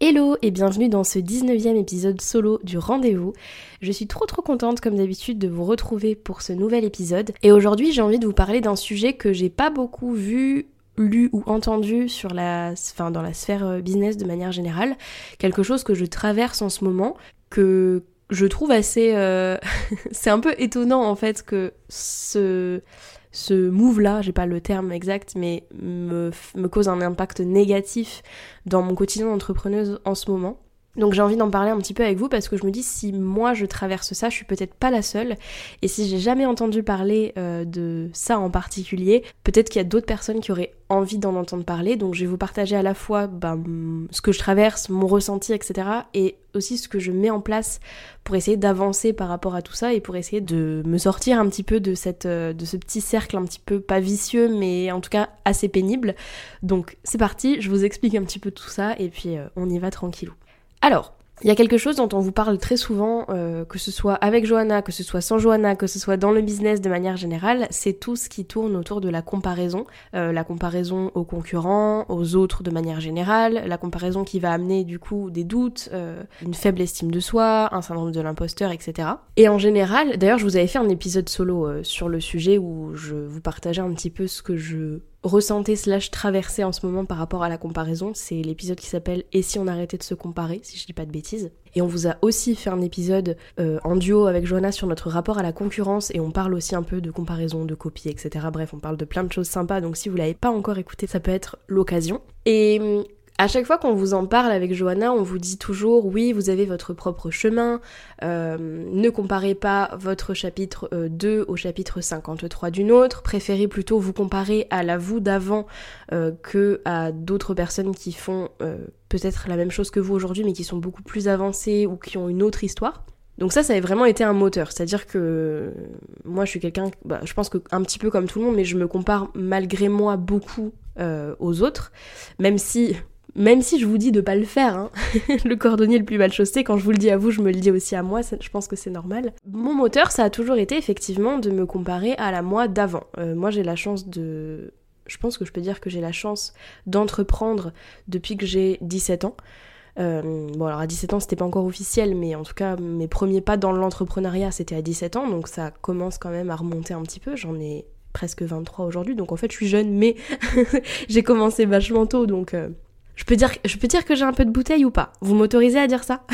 Hello et bienvenue dans ce 19e épisode solo du rendez-vous. Je suis trop trop contente comme d'habitude de vous retrouver pour ce nouvel épisode. Et aujourd'hui j'ai envie de vous parler d'un sujet que j'ai pas beaucoup vu lu ou entendu sur la, dans la sphère euh, business de manière générale, quelque chose que je traverse en ce moment, que je trouve assez... euh, c'est un peu étonnant en fait que ce, ce move-là, j'ai pas le terme exact, mais me, me cause un impact négatif dans mon quotidien d'entrepreneuse en ce moment. Donc j'ai envie d'en parler un petit peu avec vous parce que je me dis si moi je traverse ça, je suis peut-être pas la seule. Et si j'ai jamais entendu parler euh, de ça en particulier, peut-être qu'il y a d'autres personnes qui auraient envie d'en entendre parler. Donc je vais vous partager à la fois ben, ce que je traverse, mon ressenti, etc. Et aussi ce que je mets en place pour essayer d'avancer par rapport à tout ça et pour essayer de me sortir un petit peu de, cette, euh, de ce petit cercle un petit peu pas vicieux mais en tout cas assez pénible. Donc c'est parti, je vous explique un petit peu tout ça et puis euh, on y va tranquillou. Alors, il y a quelque chose dont on vous parle très souvent, euh, que ce soit avec Johanna, que ce soit sans Johanna, que ce soit dans le business de manière générale, c'est tout ce qui tourne autour de la comparaison. Euh, la comparaison aux concurrents, aux autres de manière générale, la comparaison qui va amener du coup des doutes, euh, une faible estime de soi, un syndrome de l'imposteur, etc. Et en général, d'ailleurs je vous avais fait un épisode solo sur le sujet où je vous partageais un petit peu ce que je ressentais slash traversais en ce moment par rapport à la comparaison. C'est l'épisode qui s'appelle Et si on arrêtait de se comparer, si je dis pas de bêtises. Et on vous a aussi fait un épisode euh, en duo avec Johanna sur notre rapport à la concurrence et on parle aussi un peu de comparaison, de copie, etc. Bref, on parle de plein de choses sympas, donc si vous l'avez pas encore écouté, ça peut être l'occasion. Et hum, à chaque fois qu'on vous en parle avec Johanna, on vous dit toujours oui, vous avez votre propre chemin, euh, ne comparez pas votre chapitre euh, 2 au chapitre 53 d'une autre, préférez plutôt vous comparer à la vous d'avant euh, que à d'autres personnes qui font euh, peut-être la même chose que vous aujourd'hui mais qui sont beaucoup plus avancées ou qui ont une autre histoire. Donc ça, ça a vraiment été un moteur. C'est-à-dire que moi, je suis quelqu'un, bah, je pense que un petit peu comme tout le monde, mais je me compare malgré moi beaucoup euh, aux autres, même si même si je vous dis de pas le faire, hein. le cordonnier le plus mal chaussé, quand je vous le dis à vous, je me le dis aussi à moi, je pense que c'est normal. Mon moteur, ça a toujours été effectivement de me comparer à la moi d'avant. Euh, moi j'ai la chance de... Je pense que je peux dire que j'ai la chance d'entreprendre depuis que j'ai 17 ans. Euh, bon alors à 17 ans c'était pas encore officiel mais en tout cas mes premiers pas dans l'entrepreneuriat c'était à 17 ans donc ça commence quand même à remonter un petit peu j'en ai presque 23 aujourd'hui donc en fait je suis jeune mais j'ai commencé vachement tôt donc euh, je peux dire, je peux dire que j'ai un peu de bouteille ou pas? Vous m'autorisez à dire ça?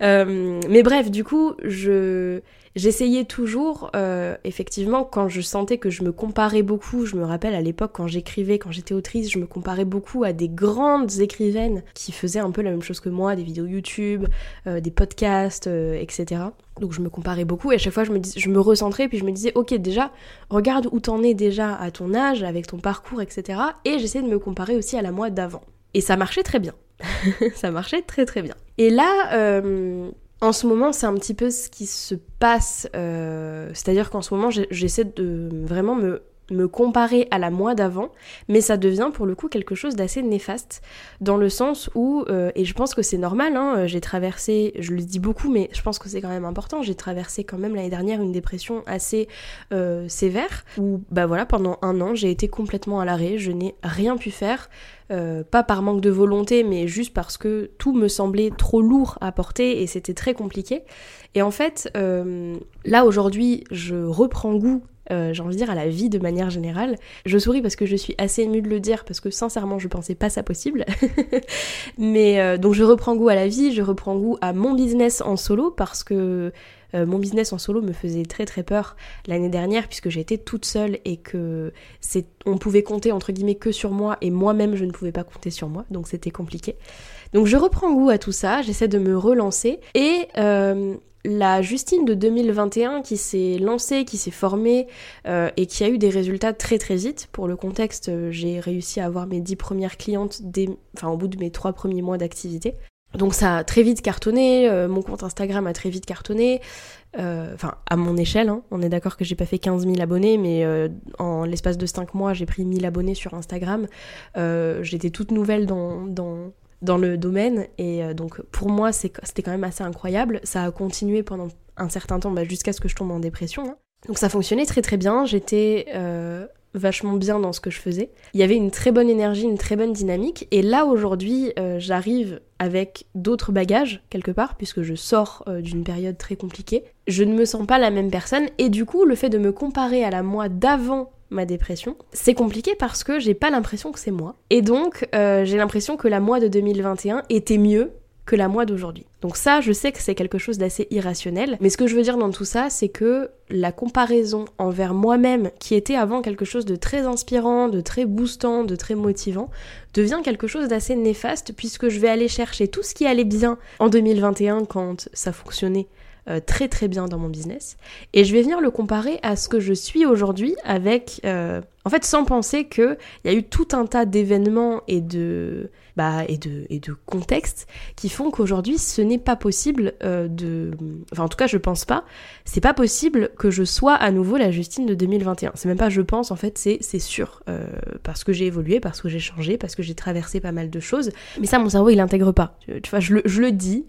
Euh, Mais bref, du coup, je j'essayais toujours, euh, effectivement, quand je sentais que je me comparais beaucoup. Je me rappelle à l'époque quand j'écrivais, quand j'étais autrice, je me comparais beaucoup à des grandes écrivaines qui faisaient un peu la même chose que moi, des vidéos YouTube, euh, des podcasts, euh, etc. Donc je me comparais beaucoup et à chaque fois je me, dis, je recentrais puis je me disais ok déjà regarde où t'en es déjà à ton âge avec ton parcours etc et j'essayais de me comparer aussi à la moi d'avant et ça marchait très bien ça marchait très très bien et là en ce moment c'est un petit peu ce qui se passe euh, c'est à dire qu'en ce moment j'essaie de vraiment me me comparer à la moi d'avant, mais ça devient pour le coup quelque chose d'assez néfaste, dans le sens où, euh, et je pense que c'est normal, hein, j'ai traversé, je le dis beaucoup, mais je pense que c'est quand même important, j'ai traversé quand même l'année dernière une dépression assez euh, sévère, où bah voilà, pendant un an j'ai été complètement à l'arrêt, je n'ai rien pu faire, euh, pas par manque de volonté, mais juste parce que tout me semblait trop lourd à porter et c'était très compliqué. Et en fait, euh, là aujourd'hui, je reprends goût euh, j'ai envie de dire à la vie de manière générale. Je souris parce que je suis assez émue de le dire parce que sincèrement je pensais pas ça possible. Mais euh, donc je reprends goût à la vie, je reprends goût à mon business en solo parce que euh, mon business en solo me faisait très très peur l'année dernière puisque j'étais toute seule et que c'est on pouvait compter entre guillemets que sur moi et moi-même je ne pouvais pas compter sur moi donc c'était compliqué. Donc je reprends goût à tout ça, j'essaie de me relancer et la Justine de 2021 qui s'est lancée, qui s'est formée euh, et qui a eu des résultats très très vite. Pour le contexte, j'ai réussi à avoir mes 10 premières clientes enfin, au bout de mes 3 premiers mois d'activité. Donc ça a très vite cartonné, euh, mon compte Instagram a très vite cartonné, euh, enfin à mon échelle, hein. on est d'accord que j'ai pas fait 15 000 abonnés, mais euh, en l'espace de 5 mois j'ai pris 1000 abonnés sur Instagram, j'étais toute nouvelle dans, dans, dans le domaine, et donc pour moi c'était quand même assez incroyable, ça a continué pendant un certain temps bah, jusqu'à ce que je tombe en dépression. Hein. Donc ça fonctionnait très très bien, j'étais vachement bien dans ce que je faisais. Il y avait une très bonne énergie, une très bonne dynamique. Et là aujourd'hui, euh, j'arrive avec d'autres bagages quelque part, puisque je sors euh, d'une période très compliquée. Je ne me sens pas la même personne. Et du coup, le fait de me comparer à la moi d'avant ma dépression, c'est compliqué parce que j'ai pas l'impression que c'est moi. Et donc, euh, j'ai l'impression que la moi de 2021 était mieux que la moi d'aujourd'hui. Donc ça, je sais que c'est quelque chose d'assez irrationnel, mais ce que je veux dire dans tout ça, c'est que la comparaison envers moi-même, qui était avant quelque chose de très inspirant, de très boostant, de très motivant, devient quelque chose d'assez néfaste, puisque je vais aller chercher tout ce qui allait bien en 2021 quand ça fonctionnait euh, très très bien dans mon business, et je vais venir le comparer à ce que je suis aujourd'hui avec... Euh, en fait, sans penser qu'il y a eu tout un tas d'événements et de bah, et, de, et de contexte qui font qu'aujourd'hui ce n'est pas possible euh, de... Enfin en tout cas je pense pas, c'est pas possible que je sois à nouveau la Justine de 2021. C'est même pas je pense en fait, c'est, sûr. Euh, parce que j'ai évolué, parce que j'ai changé, parce que j'ai traversé pas mal de choses. Mais ça mon cerveau il intègre pas. Tu vois, je le, je le dis.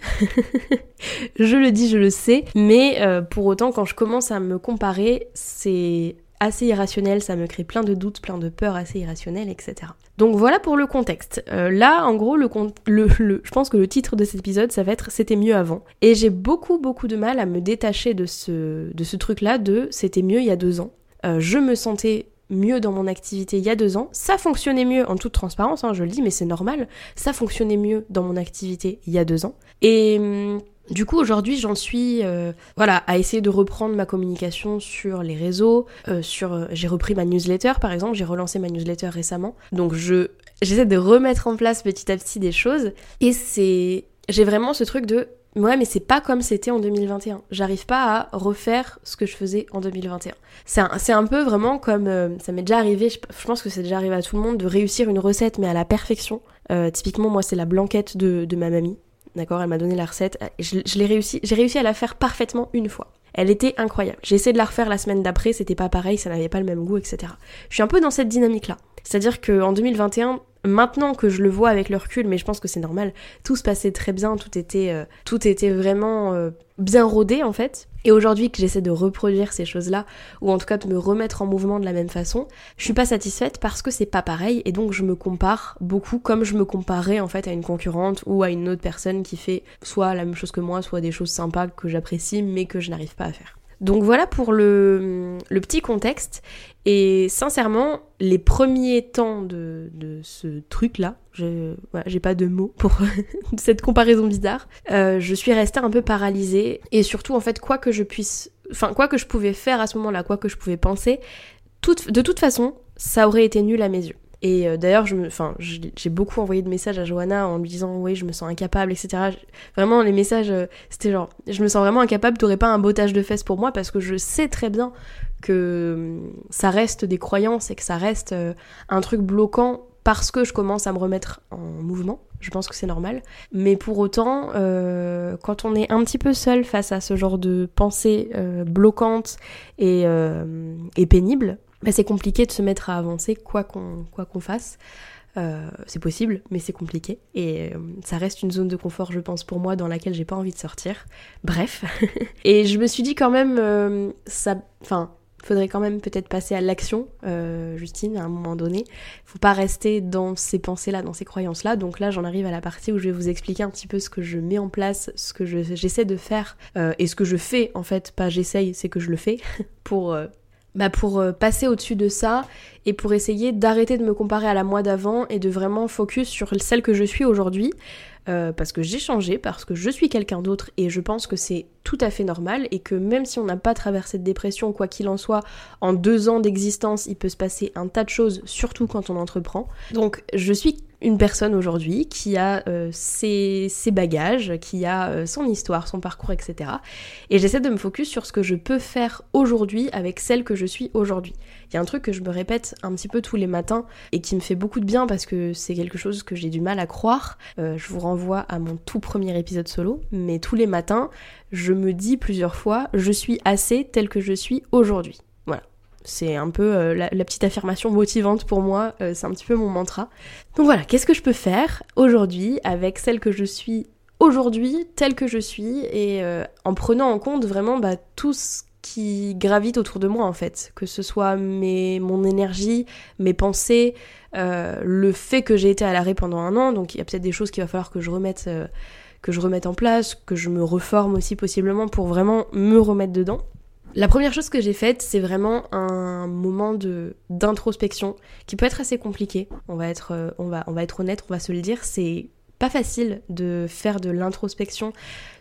je le dis, je le sais. Mais euh, pour autant quand je commence à me comparer, c'est assez irrationnel, ça me crée plein de doutes, plein de peurs assez irrationnelles, etc. Donc voilà pour le contexte. Euh, là, en gros, le, je pense que le titre de cet épisode, ça va être C'était mieux avant. Et j'ai beaucoup, beaucoup de mal à me détacher de ce, de ce truc-là de C'était mieux il y a deux ans. Euh, je me sentais mieux dans mon activité il y a deux ans. Ça fonctionnait mieux, en toute transparence, hein, je le dis, mais c'est normal. Ça fonctionnait mieux dans mon activité il y a deux ans. Et hum, du coup, aujourd'hui, j'en suis, euh, voilà, à essayer de reprendre ma communication sur les réseaux, euh, sur, euh, j'ai repris ma newsletter, par exemple, j'ai relancé ma newsletter récemment, donc je, j'essaie de remettre en place petit à petit des choses, et c'est, j'ai vraiment ce truc de, ouais, mais c'est pas comme c'était en 2021. J'arrive pas à refaire ce que je faisais en 2021. C'est un, un peu vraiment comme, ça m'est déjà arrivé, je, pense que c'est déjà arrivé à tout le monde de réussir une recette, mais à la perfection. typiquement, moi, c'est la blanquette de, de ma mamie. D'accord Elle m'a donné la recette. Je, l'ai réussi. J'ai réussi à la faire parfaitement une fois. Elle était incroyable. J'ai essayé de la refaire la semaine d'après, c'était pas pareil, ça n'avait pas le même goût, etc. Je suis un peu dans cette dynamique-là. C'est-à-dire qu'en 2021, maintenant que je le vois avec le recul, mais je pense que c'est normal, tout se passait très bien, tout était, euh, tout était vraiment euh, bien rodé en fait. Et aujourd'hui que j'essaie de reproduire ces choses-là, ou en tout cas de me remettre en mouvement de la même façon, je suis pas satisfaite parce que c'est pas pareil et donc je me compare beaucoup comme je me comparais en fait à une concurrente ou à une autre personne qui fait soit la même chose que moi, soit des choses sympas que j'apprécie mais que je n'arrive pas à faire. Donc voilà pour le, petit contexte. Et sincèrement, les premiers temps de, ce truc-là, j'ai pas de mots pour cette comparaison bizarre, euh, je suis restée un peu paralysée. Et surtout, en fait, quoi que je puisse... Enfin, quoi que je pouvais faire à ce moment-là, quoi que je pouvais penser, de toute façon, ça aurait été nul à mes yeux. Et euh, d'ailleurs, j'ai beaucoup envoyé de messages à Johanna en lui disant oui, je me sens incapable, etc. Vraiment, les messages, euh, c'était genre, je me sens vraiment incapable, t'aurais pas un bottage de fesses pour moi parce que je sais très bien que hum, ça reste des croyances et que ça reste euh, un truc bloquant parce que je commence à me remettre en mouvement. Je pense que c'est normal. Mais pour autant, quand on est un petit peu seul face à ce genre de pensée bloquante et, et pénible, bah, c'est compliqué de se mettre à avancer quoi qu'on fasse. Euh, c'est possible, mais c'est compliqué. Et euh, ça reste une zone de confort, je pense, pour moi, dans laquelle j'ai pas envie de sortir. Bref. et je me suis dit quand même, euh, ça. Enfin, faudrait quand même peut-être passer à l'action, Justine, à un moment donné. Faut pas rester dans ces pensées-là, dans ces croyances-là. Donc là, j'en arrive à la partie où je vais vous expliquer un petit peu ce que je mets en place, ce que j'essaie de faire, et ce que je fais, en fait. Pas j'essaye, c'est que je le fais, pour bah pour euh, passer au-dessus de ça et pour essayer d'arrêter de me comparer à la moi d'avant et de vraiment focus sur celle que je suis aujourd'hui. Euh, parce que j'ai changé, parce que je suis quelqu'un d'autre et je pense que c'est tout à fait normal et que même si on n'a pas traversé de dépression, quoi qu'il en soit, en deux ans d'existence, il peut se passer un tas de choses, surtout quand on entreprend. Donc je suis une personne aujourd'hui qui a euh, ses, bagages, qui a euh, son histoire, son parcours, etc. Et j'essaie de me focus sur ce que je peux faire aujourd'hui avec celle que je suis aujourd'hui. Il y a un truc que je me répète un petit peu tous les matins et qui me fait beaucoup de bien parce que c'est quelque chose que j'ai du mal à croire. Euh, je vous renvoie à mon tout premier épisode solo, mais tous les matins, je me dis plusieurs fois, je suis assez tel que je suis aujourd'hui. C'est un peu euh, la, petite affirmation motivante pour moi, euh, c'est un petit peu mon mantra. Donc voilà, qu'est-ce que je peux faire aujourd'hui avec celle que je suis aujourd'hui, telle que je suis, et euh, en prenant en compte vraiment bah, tout ce qui gravite autour de moi en fait, que ce soit mes, mon énergie, mes pensées, le fait que j'ai été à l'arrêt pendant un an, donc il y a peut-être des choses qu'il va falloir que je remette que je remette en place, que je me reforme aussi possiblement pour vraiment me remettre dedans. La première chose que j'ai faite, c'est vraiment un moment de d'introspection qui peut être assez compliqué. On va être, euh, on va, on va être honnête, on va se le dire. C'est pas facile de faire de l'introspection,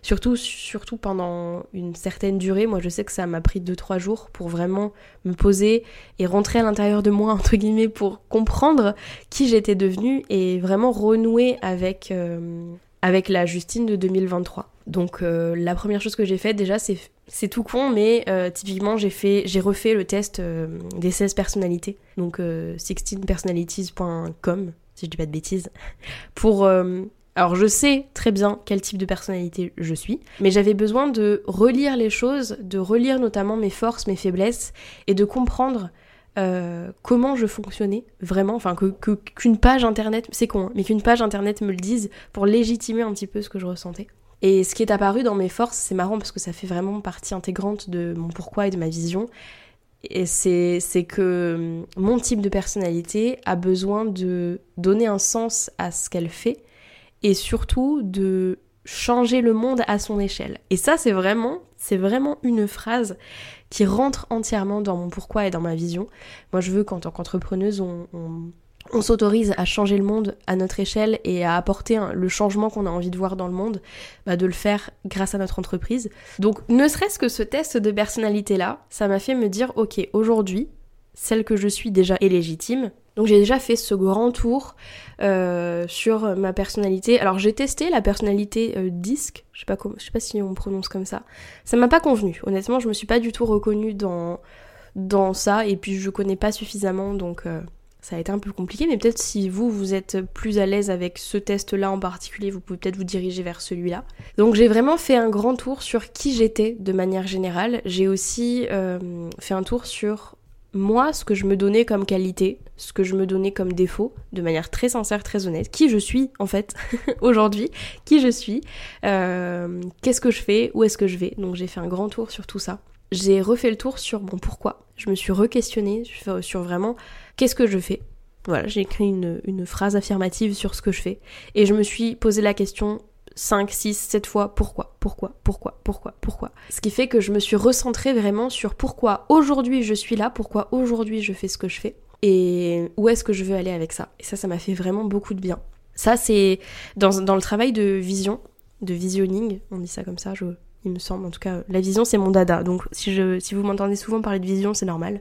surtout, surtout pendant une certaine durée. Moi, je sais que ça m'a pris 2-3 jours pour vraiment me poser et rentrer à l'intérieur de moi, entre guillemets, pour comprendre qui j'étais devenue et vraiment renouer avec, euh, avec la Justine de 2023. Donc euh, la première chose que j'ai faite déjà c'est c'est tout con mais euh, typiquement j'ai fait j'ai refait le test euh, des 16 personnalités. Donc 16personalities.com si je dis pas de bêtises. Pour alors je sais très bien quel type de personnalité je suis, mais j'avais besoin de relire les choses, de relire notamment mes forces, mes faiblesses, et de comprendre euh, comment je fonctionnais vraiment, enfin qu'une page internet, c'est con, hein, mais qu'une page internet me le dise pour légitimer un petit peu ce que je ressentais. Et ce qui est apparu dans mes forces, c'est marrant parce que ça fait vraiment partie intégrante de mon pourquoi et de ma vision. Et c'est, que hum, mon type de personnalité a besoin de donner un sens à ce qu'elle fait et surtout de changer le monde à son échelle. Et ça, c'est vraiment, c'est vraiment une phrase qui rentre entièrement dans mon pourquoi et dans ma vision. Moi, je veux qu'en tant qu'entrepreneuse, on, s'autorise à changer le monde à notre échelle et à apporter le changement qu'on a envie de voir dans le monde, bah, de le faire grâce à notre entreprise. Donc, ne serait-ce que ce test de personnalité-là, ça m'a fait me dire, ok, aujourd'hui, celle que je suis déjà est légitime, donc j'ai déjà fait ce grand tour euh, sur ma personnalité. Alors j'ai testé la personnalité euh, disque, je sais pas je sais pas si on prononce comme ça. Ça m'a pas convenu. Honnêtement, je me suis pas du tout reconnue dans dans ça et puis je connais pas suffisamment donc euh, ça a été un peu compliqué mais peut-être si vous vous êtes plus à l'aise avec ce test là en particulier, vous pouvez peut-être vous diriger vers celui-là. Donc j'ai vraiment fait un grand tour sur qui j'étais de manière générale. J'ai aussi fait un tour sur moi, ce que je me donnais comme qualité, ce que je me donnais comme défaut, de manière très sincère, très honnête, qui je suis en fait aujourd'hui, qui je suis, euh, qu'est-ce que je fais, où est-ce que je vais? Donc j'ai fait un grand tour sur tout ça. J'ai refait le tour sur mon pourquoi? Je me suis re-questionnée sur vraiment qu'est-ce que je fais. Voilà, j'ai écrit une, phrase affirmative sur ce que je fais. Et je me suis posé la question 5, 6, 7 fois pourquoi, pourquoi, pourquoi, pourquoi, pourquoi. Ce qui fait que je me suis recentrée vraiment sur pourquoi aujourd'hui je suis là, pourquoi aujourd'hui je fais ce que je fais et où est-ce que je veux aller avec ça. Et ça, ça m'a fait vraiment beaucoup de bien. Ça, c'est dans, dans, le travail de vision, de visionning, on dit ça comme ça, je, il me semble. En tout cas, la vision, c'est mon dada. Donc, si, je, si vous m'entendez souvent parler de vision, c'est normal.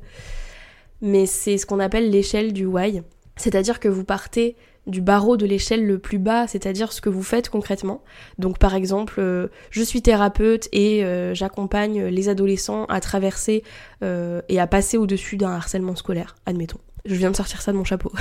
Mais c'est ce qu'on appelle l'échelle du why. C'est-à-dire que vous partez du barreau de l'échelle le plus bas, c'est-à-dire ce que vous faites concrètement. Donc par exemple, euh, je suis thérapeute et euh, j'accompagne les adolescents à traverser euh, et à passer au-dessus d'un harcèlement scolaire, admettons. Je viens de sortir ça de mon chapeau.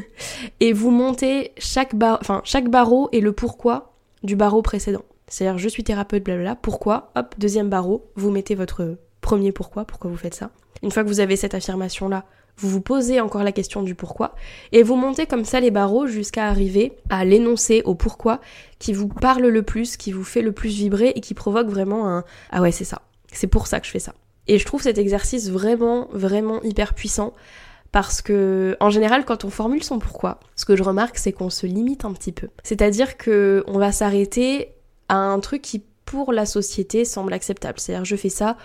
et vous montez chaque, bar... enfin, chaque barreau et le pourquoi du barreau précédent. C'est-à-dire je suis thérapeute, blablabla, pourquoi? Hop, deuxième barreau, vous mettez votre premier pourquoi, pourquoi vous faites ça. Une fois que vous avez cette affirmation-là, vous vous posez encore la question du pourquoi, et vous montez comme ça les barreaux jusqu'à arriver à l'énoncé au pourquoi qui vous parle le plus, qui vous fait le plus vibrer et qui provoque vraiment un Ah ouais, c'est ça, c'est pour ça que je fais ça. Et je trouve cet exercice vraiment, vraiment hyper puissant parce que en général quand on formule son pourquoi, ce que je remarque c'est qu'on se limite un petit peu. C'est-à-dire que on va s'arrêter à un truc qui pour la société semble acceptable. C'est-à-dire je fais ça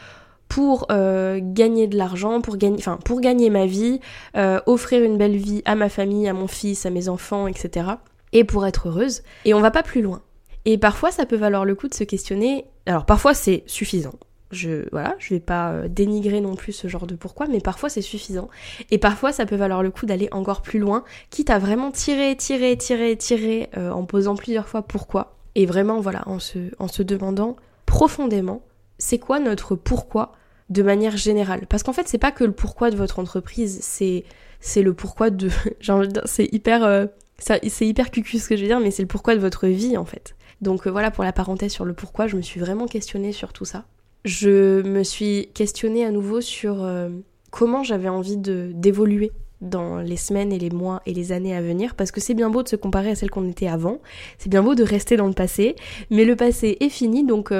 pour euh, gagner de l'argent, pour gagner, enfin pour gagner ma vie, euh, offrir une belle vie à ma famille, à mon fils, à mes enfants, etc. Et pour être heureuse. Et on va pas plus loin. Et parfois, ça peut valoir le coup de se questionner. Alors parfois, c'est suffisant. Je voilà, je vais pas euh, dénigrer non plus ce genre de pourquoi, mais parfois c'est suffisant. Et parfois, ça peut valoir le coup d'aller encore plus loin, quitte à vraiment tirer, tirer, tirer, tirer, en posant plusieurs fois pourquoi. Et vraiment, voilà, en se, en se demandant profondément, c'est quoi notre pourquoi de manière générale. Parce qu'en fait, c'est pas que le pourquoi de votre entreprise, c'est c'est le pourquoi de. c'est hyper. Euh, c'est hyper cucu ce que je veux dire, mais c'est le pourquoi de votre vie en fait. Donc euh, voilà pour la parenthèse sur le pourquoi, je me suis vraiment questionnée sur tout ça. Je me suis questionnée à nouveau sur euh, comment j'avais envie de d'évoluer dans les semaines et les mois et les années à venir parce que c'est bien beau de se comparer à celle qu'on était avant, c'est bien beau de rester dans le passé, mais le passé est fini donc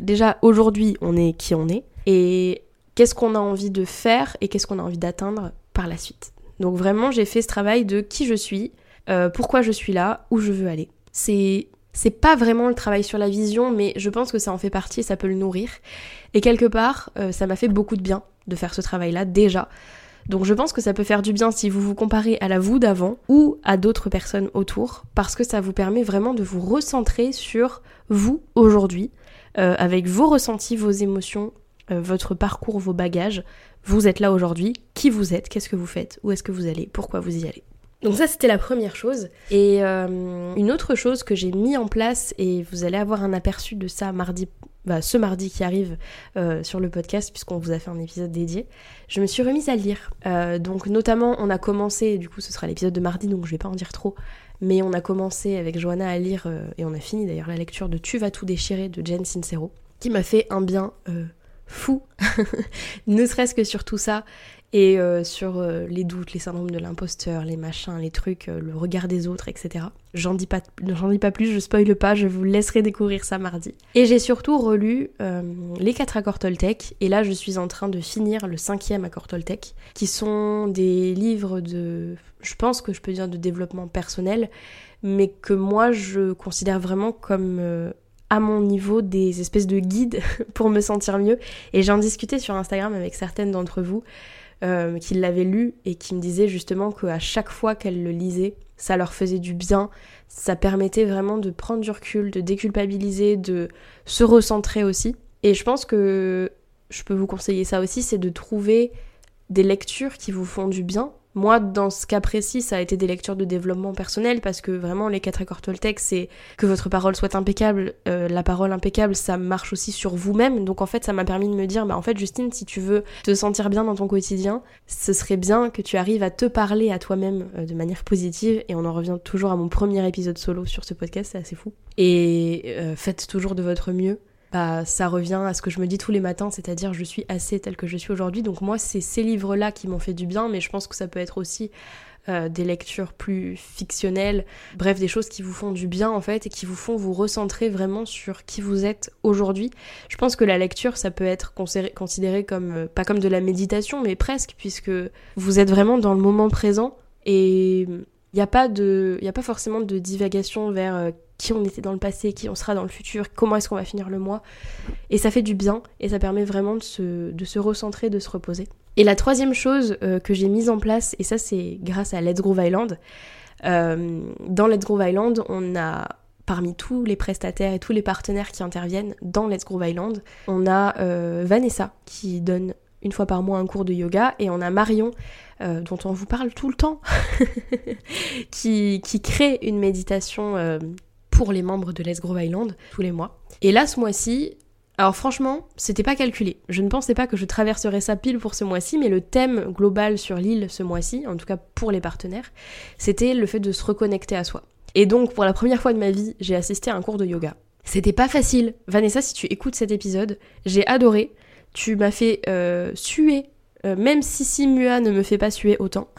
déjà aujourd'hui on est qui on est et qu'est-ce qu'on a envie de faire et qu'est-ce qu'on a envie d'atteindre par la suite. Donc vraiment, j'ai fait ce travail de qui je suis, euh, pourquoi je suis là, où je veux aller. C'est c'est pas vraiment le travail sur la vision, mais je pense que ça en fait partie et ça peut le nourrir. Et quelque part, euh, ça m'a fait beaucoup de bien de faire ce travail-là déjà. Donc je pense que ça peut faire du bien si vous vous comparez à la vous d'avant ou à d'autres personnes autour, parce que ça vous permet vraiment de vous recentrer sur vous aujourd'hui, euh, avec vos ressentis, vos émotions, votre parcours, vos bagages. Vous êtes là aujourd'hui, qui vous êtes, qu'est-ce que vous faites, où est-ce que vous allez, pourquoi vous y allez? Donc ça c'était la première chose. Et euh, une autre chose que j'ai mis en place, et vous allez avoir un aperçu de ça mardi, bah, ce mardi qui arrive euh, sur le podcast, puisqu'on vous a fait un épisode dédié, je me suis remise à lire. donc notamment on a commencé, du coup ce sera l'épisode de mardi, donc je vais pas en dire trop, mais on a commencé avec Johanna à lire, et on a fini d'ailleurs la lecture de Tu vas tout déchirer de Jen Sincero, qui m'a fait un bien fou, ne serait-ce que sur tout ça, et euh, sur euh, les doutes, les syndromes de l'imposteur, les machins, les trucs, euh, le regard des autres, etc. J'en dis, pas, dis plus, je spoile pas, je vous laisserai découvrir ça mardi. Et j'ai surtout relu les quatre accords Toltec, et là je suis en train de finir le cinquième accord Toltec, qui sont des livres de, je pense que je peux dire de développement personnel, mais que moi je considère vraiment comme à mon niveau des espèces de guides pour me sentir mieux. Et j'en discutais sur Instagram avec certaines d'entre vous euh, qui l'avaient lu et qui me disaient justement qu'à chaque fois qu'elles le lisaient, ça leur faisait du bien, ça permettait vraiment de prendre du recul, de déculpabiliser, de se recentrer aussi. Et je pense que je peux vous conseiller ça aussi, c'est de trouver des lectures qui vous font du bien moi, dans ce cas précis, ça a été des lectures de développement personnel parce que vraiment, les quatre accords Toltec, c'est que votre parole soit impeccable. Euh, la parole impeccable, ça marche aussi sur vous-même. Donc en fait, ça m'a permis de me dire, bah en fait, Justine, si tu veux te sentir bien dans ton quotidien, ce serait bien que tu arrives à te parler à toi-même euh, de manière positive. Et on en revient toujours à mon premier épisode solo sur ce podcast, c'est assez fou. Et euh, faites toujours de votre mieux. Bah, ça revient à ce que je me dis tous les matins, c'est-à-dire je suis assez telle que je suis aujourd'hui. Donc moi, c'est ces livres-là qui m'ont fait du bien, mais je pense que ça peut être aussi euh, des lectures plus fictionnelles, bref, des choses qui vous font du bien en fait et qui vous font vous recentrer vraiment sur qui vous êtes aujourd'hui. Je pense que la lecture, ça peut être considéré comme, euh, pas comme de la méditation, mais presque, puisque vous êtes vraiment dans le moment présent et il n'y a, y a pas forcément de divagation vers euh, qui on était dans le passé, qui on sera dans le futur, comment est-ce qu'on va finir le mois. Et ça fait du bien et ça permet vraiment de se, de se recentrer, de se reposer. Et la troisième chose euh, que j'ai mise en place, et ça c'est grâce à Let's Groove Island, euh, dans Let's Groove Island, on a parmi tous les prestataires et tous les partenaires qui interviennent dans Let's Groove Island, on a euh, Vanessa qui donne une fois par mois un cours de yoga et on a Marion dont on vous parle tout le temps qui, qui, crée une méditation pour les membres de Let's Grow Island tous les mois. Et là, ce mois-ci, alors franchement, c'était pas calculé. Je ne pensais pas que je traverserais ça pile pour ce mois-ci, mais le thème global sur l'île ce mois-ci, en tout cas pour les partenaires, c'était le fait de se reconnecter à soi. Et donc, pour la première fois de ma vie, j'ai assisté à un cours de yoga. C'était pas facile. Vanessa, si tu écoutes cet épisode, j'ai adoré. Tu m'as fait euh, suer euh, même si Simua ne me fait pas suer autant.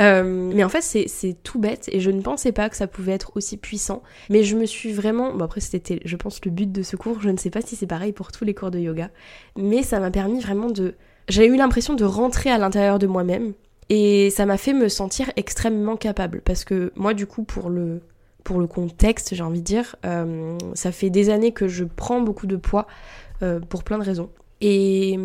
Euh, mais en fait, c'est tout bête et je ne pensais pas que ça pouvait être aussi puissant. Mais je me suis vraiment. Bon, après, c'était, je pense, le but de ce cours. Je ne sais pas si c'est pareil pour tous les cours de yoga. Mais ça m'a permis vraiment de. J'ai eu l'impression de rentrer à l'intérieur de moi-même. Et ça m'a fait me sentir extrêmement capable. Parce que moi, du coup, pour le pour le contexte, j'ai envie de dire, euh, ça fait des années que je prends beaucoup de poids pour plein de raisons. Et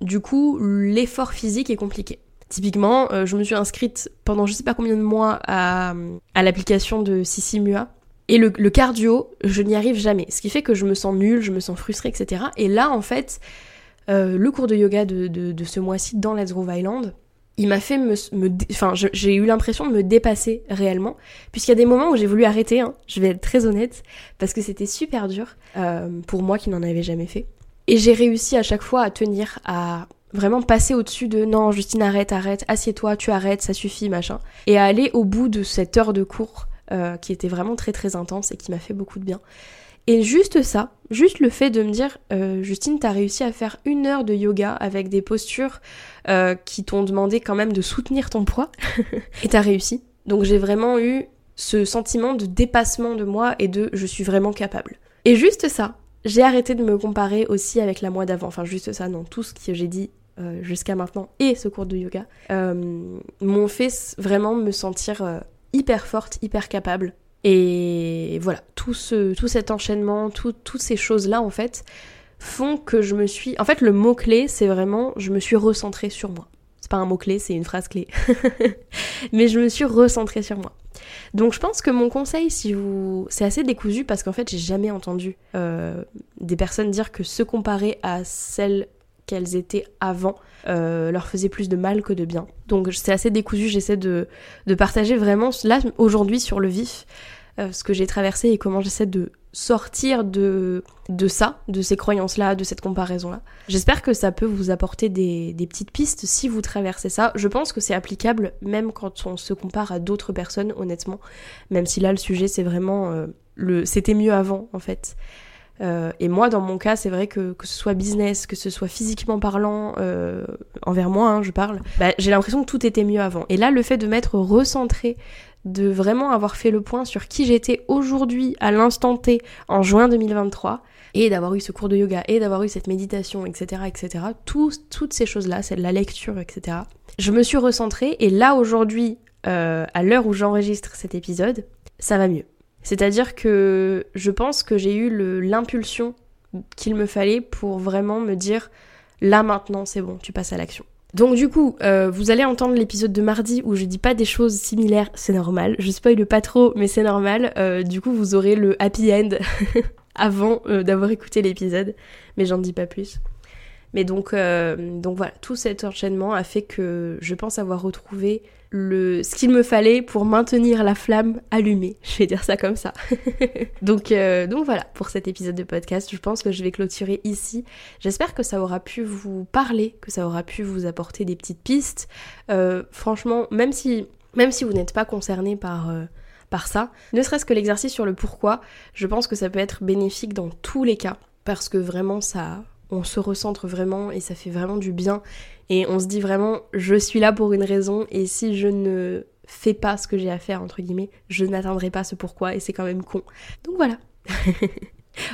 du coup, l'effort physique est compliqué. Typiquement, euh, je me suis inscrite pendant je sais pas combien de mois à, l'application de Sissi Mua. Et le, cardio, je n'y arrive jamais. Ce qui fait que je me sens nulle, je me sens frustrée, etc. Et là, en fait, le cours de yoga de, ce mois-ci dans Let's Grove Island, il m'a fait me, enfin j'ai eu l'impression de me dépasser réellement puisqu'il y a des moments où j'ai voulu arrêter hein, je vais être très honnête parce que c'était super dur euh, pour moi qui n'en avais jamais fait et j'ai réussi à chaque fois à tenir à vraiment passer au-dessus de non Justine arrête arrête assieds-toi tu arrêtes ça suffit machin et à aller au bout de cette heure de cours euh, qui était vraiment très très intense et qui m'a fait beaucoup de bien et juste ça, juste le fait de me dire, euh, Justine, t'as réussi à faire une heure de yoga avec des postures euh, qui t'ont demandé quand même de soutenir ton poids, et t'as réussi. Donc j'ai vraiment eu ce sentiment de dépassement de moi et de je suis vraiment capable. Et juste ça, j'ai arrêté de me comparer aussi avec la moi d'avant. Enfin, juste ça, non, tout ce que j'ai dit euh, jusqu'à maintenant et ce cours de yoga m'ont fait vraiment me sentir hyper forte, hyper capable et voilà, tout, ce, tout cet enchaînement, toutes ces choses-là, en fait, font que je me suis... En fait, le mot-clé, c'est vraiment, je me suis recentrée sur moi. C'est pas un mot-clé, c'est une phrase clé. Mais je me suis recentrée sur moi. Donc je pense que mon conseil, si vous... C'est assez décousu parce qu'en fait, j'ai jamais entendu euh, des personnes dire que se comparer à celles qu'elles étaient avant euh, leur faisait plus de mal que de bien. Donc c'est assez décousu, j'essaie de, de partager vraiment là aujourd'hui sur le vif euh, ce que j'ai traversé et comment j'essaie de sortir de, de ça, de ces croyances-là, de cette comparaison-là. J'espère que ça peut vous apporter des, des, petites pistes si vous traversez ça. Je pense que c'est applicable même quand on se compare à d'autres personnes, honnêtement. Même si là, le sujet, c'est vraiment euh, le c'était mieux avant, en fait. Euh, et moi, dans mon cas, c'est vrai que que ce soit business, que ce soit physiquement parlant, euh, envers moi, hein, je parle, bah, j'ai l'impression que tout était mieux avant. Et là, le fait de m'être recentré de vraiment avoir fait le point sur qui j'étais aujourd'hui à l'instant T en juin 2023 et d'avoir eu ce cours de yoga et d'avoir eu cette méditation, etc., etc. toutes ces choses-là, c'est la lecture, etc. Je me suis recentrée et là aujourd'hui, euh, à l'heure où j'enregistre cet épisode, ça va mieux. C'est-à-dire que je pense que j'ai eu l'impulsion qu'il me fallait pour vraiment me dire là maintenant c'est bon, tu passes à l'action. Donc du coup, euh, vous allez entendre l'épisode de mardi où je dis pas des choses similaires, c'est normal. Je spoil pas trop, mais c'est normal. Euh, du coup, vous aurez le happy end avant euh, d'avoir écouté l'épisode, mais j'en dis pas plus. Mais donc, donc voilà, tout cet enchaînement a fait que je pense avoir retrouvé ce qu'il me fallait pour maintenir la flamme allumée. Je vais dire ça comme ça. donc, euh, donc voilà, pour cet épisode de podcast, je pense que je vais clôturer ici. J'espère que ça aura pu vous parler, que ça aura pu vous apporter des petites pistes. Euh, franchement, même si, même si vous n'êtes pas concerné par... Euh, par ça, ne serait-ce que l'exercice sur le pourquoi, je pense que ça peut être bénéfique dans tous les cas, parce que vraiment ça, on se recentre vraiment et ça fait vraiment du bien et on se dit vraiment, je suis là pour une raison, et si je ne fais pas ce que j'ai à faire, entre guillemets, je n'atteindrai pas ce pourquoi, et c'est quand même con. Donc voilà.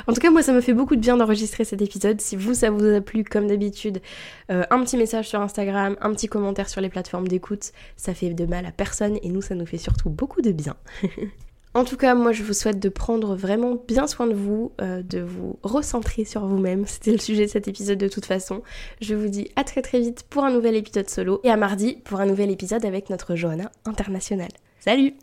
En tout cas, moi, ça me fait beaucoup de bien d'enregistrer cet épisode. Si vous, ça vous a plu, comme d'habitude, euh, un petit message sur Instagram, un petit commentaire sur les plateformes d'écoute, ça fait de mal à personne et nous, ça nous fait surtout beaucoup de bien. En tout cas, moi je vous souhaite de prendre vraiment bien soin de vous, euh, de vous recentrer sur vous-même. C'était le sujet de cet épisode de toute façon. Je vous dis à très très vite pour un nouvel épisode solo et à mardi pour un nouvel épisode avec notre Johanna internationale. Salut